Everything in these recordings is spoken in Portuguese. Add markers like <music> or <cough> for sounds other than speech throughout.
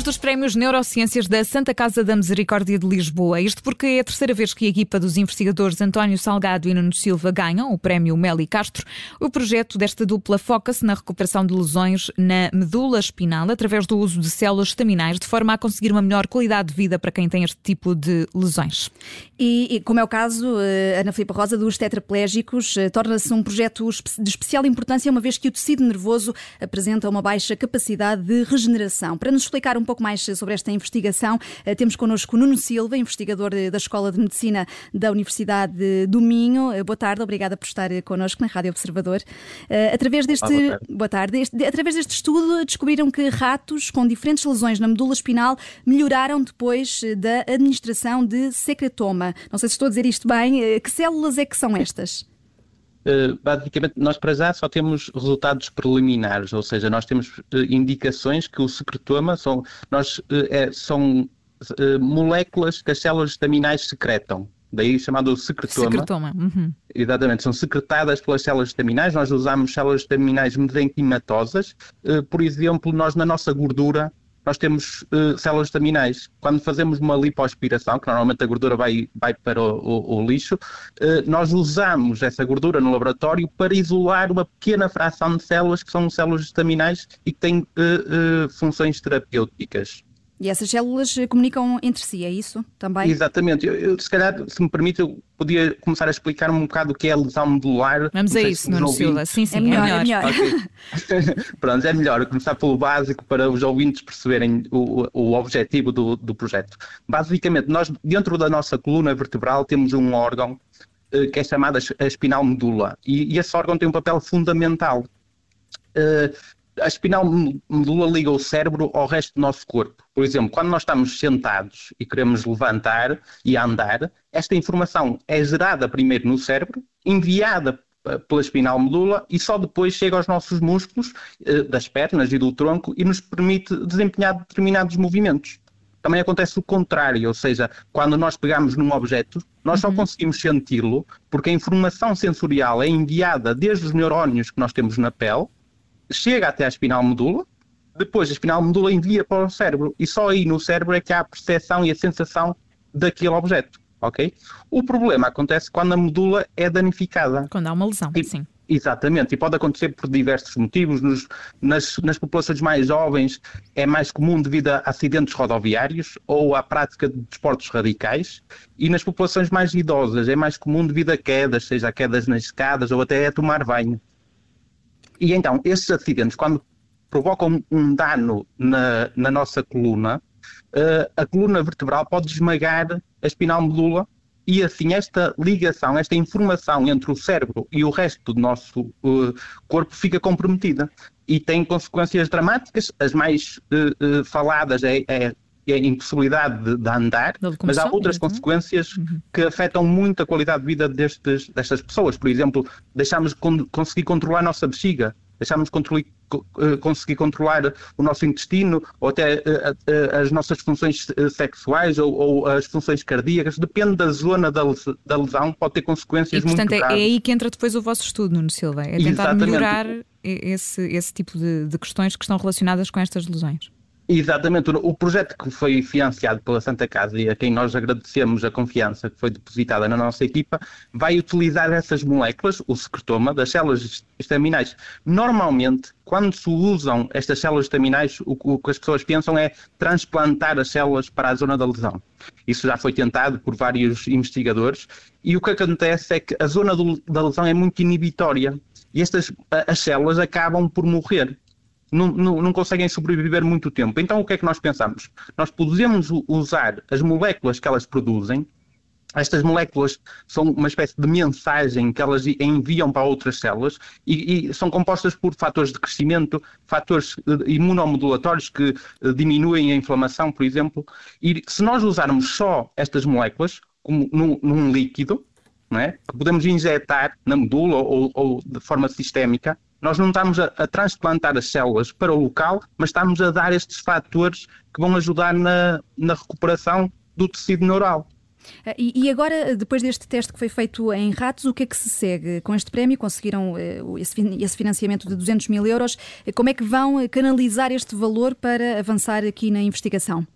Falamos dos prémios Neurociências da Santa Casa da Misericórdia de Lisboa. Isto porque é a terceira vez que a equipa dos investigadores António Salgado e Nuno Silva ganham o prémio Meli Castro. O projeto desta dupla foca-se na recuperação de lesões na medula espinal através do uso de células estaminais, de forma a conseguir uma melhor qualidade de vida para quem tem este tipo de lesões. E, e como é o caso, eh, Ana Filipe Rosa, dos tetraplégicos, eh, torna-se um projeto de especial importância, uma vez que o tecido nervoso apresenta uma baixa capacidade de regeneração. Para nos explicar um pouco mais sobre esta investigação, eh, temos connosco Nuno Silva, investigador da Escola de Medicina da Universidade do Minho. Eh, boa tarde, obrigada por estar connosco na Rádio Observador. Eh, através deste, ah, boa, boa tarde. Este, através deste estudo, descobriram que ratos com diferentes lesões na medula espinal melhoraram depois da administração de secretoma. Não sei se estou a dizer isto bem. Que células é que são estas? Uh, basicamente, nós para já só temos resultados preliminares, ou seja, nós temos uh, indicações que o secretoma são, nós, uh, é, são moléculas que as células estaminais secretam. Daí chamado secretoma. Secretoma. Uhum. Exatamente, são secretadas pelas células estaminais. Nós usamos células estaminais mesenquimatosas. por exemplo, nós na nossa gordura nós temos uh, células estaminais. Quando fazemos uma lipoaspiração, que normalmente a gordura vai, vai para o, o, o lixo, uh, nós usamos essa gordura no laboratório para isolar uma pequena fração de células que são células estaminais e que têm uh, funções terapêuticas. E essas células eh, comunicam entre si, é isso também? Exatamente. Eu, eu, se calhar, se me permite, eu podia começar a explicar um bocado o que é a lesão medular. Vamos a isso, Nuno Silva. Sim, sim, é melhor. É melhor. É melhor. Okay. <laughs> Pronto, é melhor começar pelo básico para os ouvintes perceberem o, o objetivo do, do projeto. Basicamente, nós, dentro da nossa coluna vertebral, temos um órgão uh, que é chamado a espinal medula. E, e, esse órgão tem um papel fundamental. Uh, a espinal medula liga o cérebro ao resto do nosso corpo. Por exemplo, quando nós estamos sentados e queremos levantar e andar, esta informação é gerada primeiro no cérebro, enviada pela espinal medula e só depois chega aos nossos músculos eh, das pernas e do tronco e nos permite desempenhar determinados movimentos. Também acontece o contrário, ou seja, quando nós pegamos num objeto, nós uhum. só conseguimos senti-lo porque a informação sensorial é enviada desde os neurónios que nós temos na pele chega até a espinal medula, depois a espinal medula envia para o cérebro e só aí no cérebro é que há a percepção e a sensação daquele objeto, ok? O problema acontece quando a medula é danificada. Quando há uma lesão, e, sim. Exatamente, e pode acontecer por diversos motivos. Nos, nas, nas, populações mais jovens é mais comum devido a acidentes rodoviários ou à prática de desportos radicais, e nas populações mais idosas é mais comum devido a quedas, seja quedas nas escadas ou até a tomar banho. E então, esses acidentes, quando provocam um dano na, na nossa coluna, uh, a coluna vertebral pode esmagar a espinal medula e assim esta ligação, esta informação entre o cérebro e o resto do nosso uh, corpo fica comprometida e tem consequências dramáticas. As mais uh, faladas é, é a impossibilidade de, de andar, mas há outras consequências uhum. que afetam muito a qualidade de vida destes, destas pessoas. Por exemplo, deixamos de con conseguir controlar a nossa bexiga, deixamos de eh, conseguir controlar o nosso intestino ou até uh, uh, as nossas funções sexuais ou, ou, as funções cardíacas, depende da zona da, da lesão, pode ter consequências e, portanto, muito graves. é aí que entra depois o vosso estudo, Nuno Silva, é tentar Exatamente. melhorar esse, esse tipo de, de questões que estão relacionadas com estas lesões. Exatamente. O projeto que foi financiado pela Santa Casa e a quem nós agradecemos a confiança que foi depositada na nossa equipa, vai utilizar essas moléculas, o secretoma, das células estaminais. Normalmente, quando se usam estas células estaminais, o que as pessoas pensam é transplantar as células para a zona da lesão. Isso já foi tentado por vários investigadores e o que acontece é que a zona da lesão é muito inibitória e estas as células acabam por morrer não, não, conseguem sobreviver muito tempo. Então o que é que nós pensamos? Nós podemos usar as moléculas que elas produzem. Estas moléculas são uma espécie de mensagem que elas enviam para outras células e, e são compostas por fatores de crescimento, fatores eh, imunomodulatórios que eh, diminuem a inflamação, por exemplo. E se nós usarmos só estas moléculas, como num, num líquido, é? que podemos injetar na medula ou, ou de forma sistémica, nós não estamos a, a, transplantar as células para o local, mas estamos a dar estes fatores que vão ajudar na, na recuperação do tecido neural. Ah, e, e, agora, depois deste teste que foi feito em ratos, o que é que se segue? Com este prémio conseguiram uh, esse, esse, financiamento de 200 mil euros. Como é que vão canalizar este valor para avançar aqui na investigação?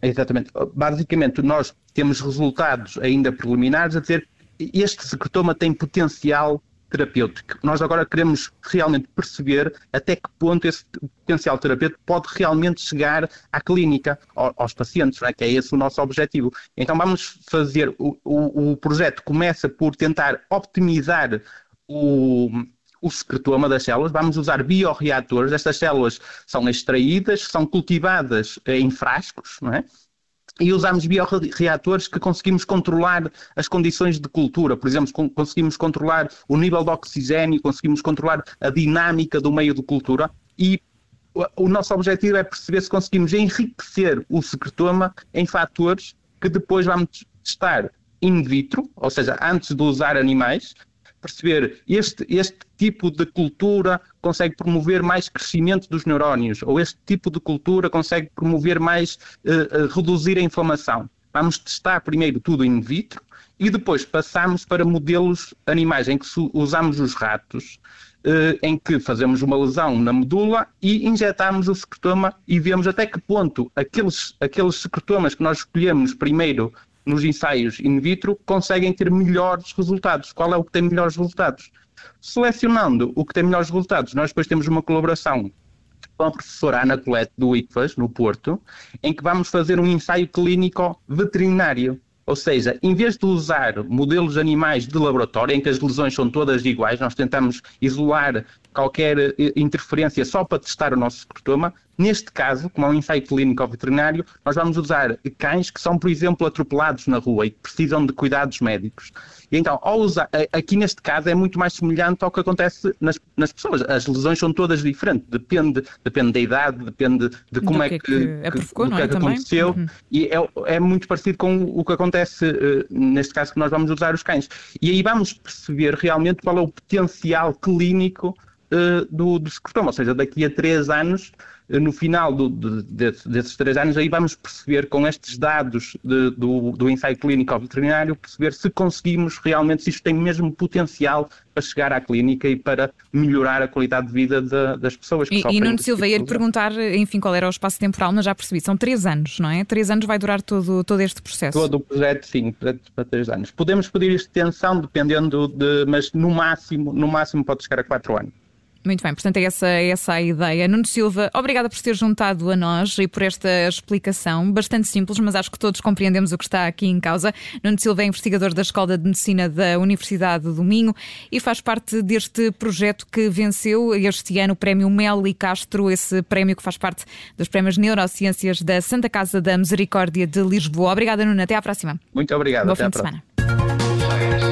Exatamente. Basicamente, nós temos resultados ainda preliminares a dizer este secretoma tem potencial terapêutico. Nós agora queremos realmente perceber até que ponto esse potencial terapêutico pode realmente chegar à clínica, aos pacientes, é? que é esse o nosso objetivo. Então vamos fazer, o, o, o projeto começa por tentar optimizar o, o secretoma das células, vamos usar bioreatores, estas células são extraídas, são cultivadas em frascos, não é? E usamos bioreatores que conseguimos controlar as condições de cultura. Por exemplo, conseguimos controlar o nível de oxigênio, conseguimos controlar a dinâmica do meio de cultura e o nosso objetivo é perceber se conseguimos enriquecer o secretoma em fatores que depois vamos testar in vitro, ou seja, antes de usar animais, perceber este, este tipo de cultura consegue promover mais crescimento dos neurónios, ou este tipo de cultura consegue promover mais, uh, uh, reduzir a inflamação. Vamos testar primeiro tudo in vitro e depois passamos para modelos animais em que usamos os ratos, uh, em que fazemos uma lesão na medula e injetamos o secretoma e vemos até que ponto aqueles, aqueles secretomas que nós escolhemos primeiro nos ensaios in vitro conseguem ter melhores resultados. Qual é o que tem melhores resultados? Selecionando o que tem melhores resultados, nós depois temos uma colaboração com a professora Ana Colette do ICFAS, no Porto, em que vamos fazer um ensaio clínico veterinário. Ou seja, em vez de usar modelos animais de laboratório, em que as lesões são todas iguais, nós tentamos isolar qualquer eh, interferência só para testar o nosso secretoma. Neste caso, como é um ensaio clínico veterinário, nós vamos usar cães que são, por exemplo, atropelados na rua e que precisam de cuidados médicos. E então, ao usar, aqui neste caso é muito mais semelhante ao que acontece nas, nas pessoas. As lesões são todas diferentes, depende, depende da idade, depende de como é que, que, é que, que, é, que aconteceu. Uhum. E é, é, muito parecido com o que acontece uh, neste caso que nós vamos usar os cães. E aí vamos perceber realmente qual é o potencial clínico uh, do, do secretoma, ou seja, daqui a três anos no final do, de, de, desses três anos, aí vamos perceber com estes dados de, do, do ensaio clínico veterinário, perceber se conseguimos realmente, se isto tem mesmo potencial para chegar à clínica e para melhorar a qualidade de vida de, das pessoas que E, e Nuno Silva, tipo ia-lhe perguntar, enfim, qual era o espaço temporal, mas já percebi, são três anos, não é? Três anos vai durar todo, todo este processo. Todo o projeto, sim, para três anos. Podemos pedir extensão, dependendo de, mas no máximo, no máximo pode chegar a quatro anos. Muito bem, portanto é essa, é essa a ideia. Nuno Silva, obrigada por ter juntado a nós e por esta explicação, bastante simples, mas acho que todos compreendemos o que está aqui em causa. Nuno Silva é investigador da Escola de Medicina da Universidade do Minho e faz parte deste projeto que venceu este ano o Prémio Mel e Castro, esse prémio que faz parte dos Prémios Neurociências da Santa Casa da Misericórdia de Lisboa. Obrigada, Nuno. Até à próxima. Muito obrigado. Boa Até fim de semana.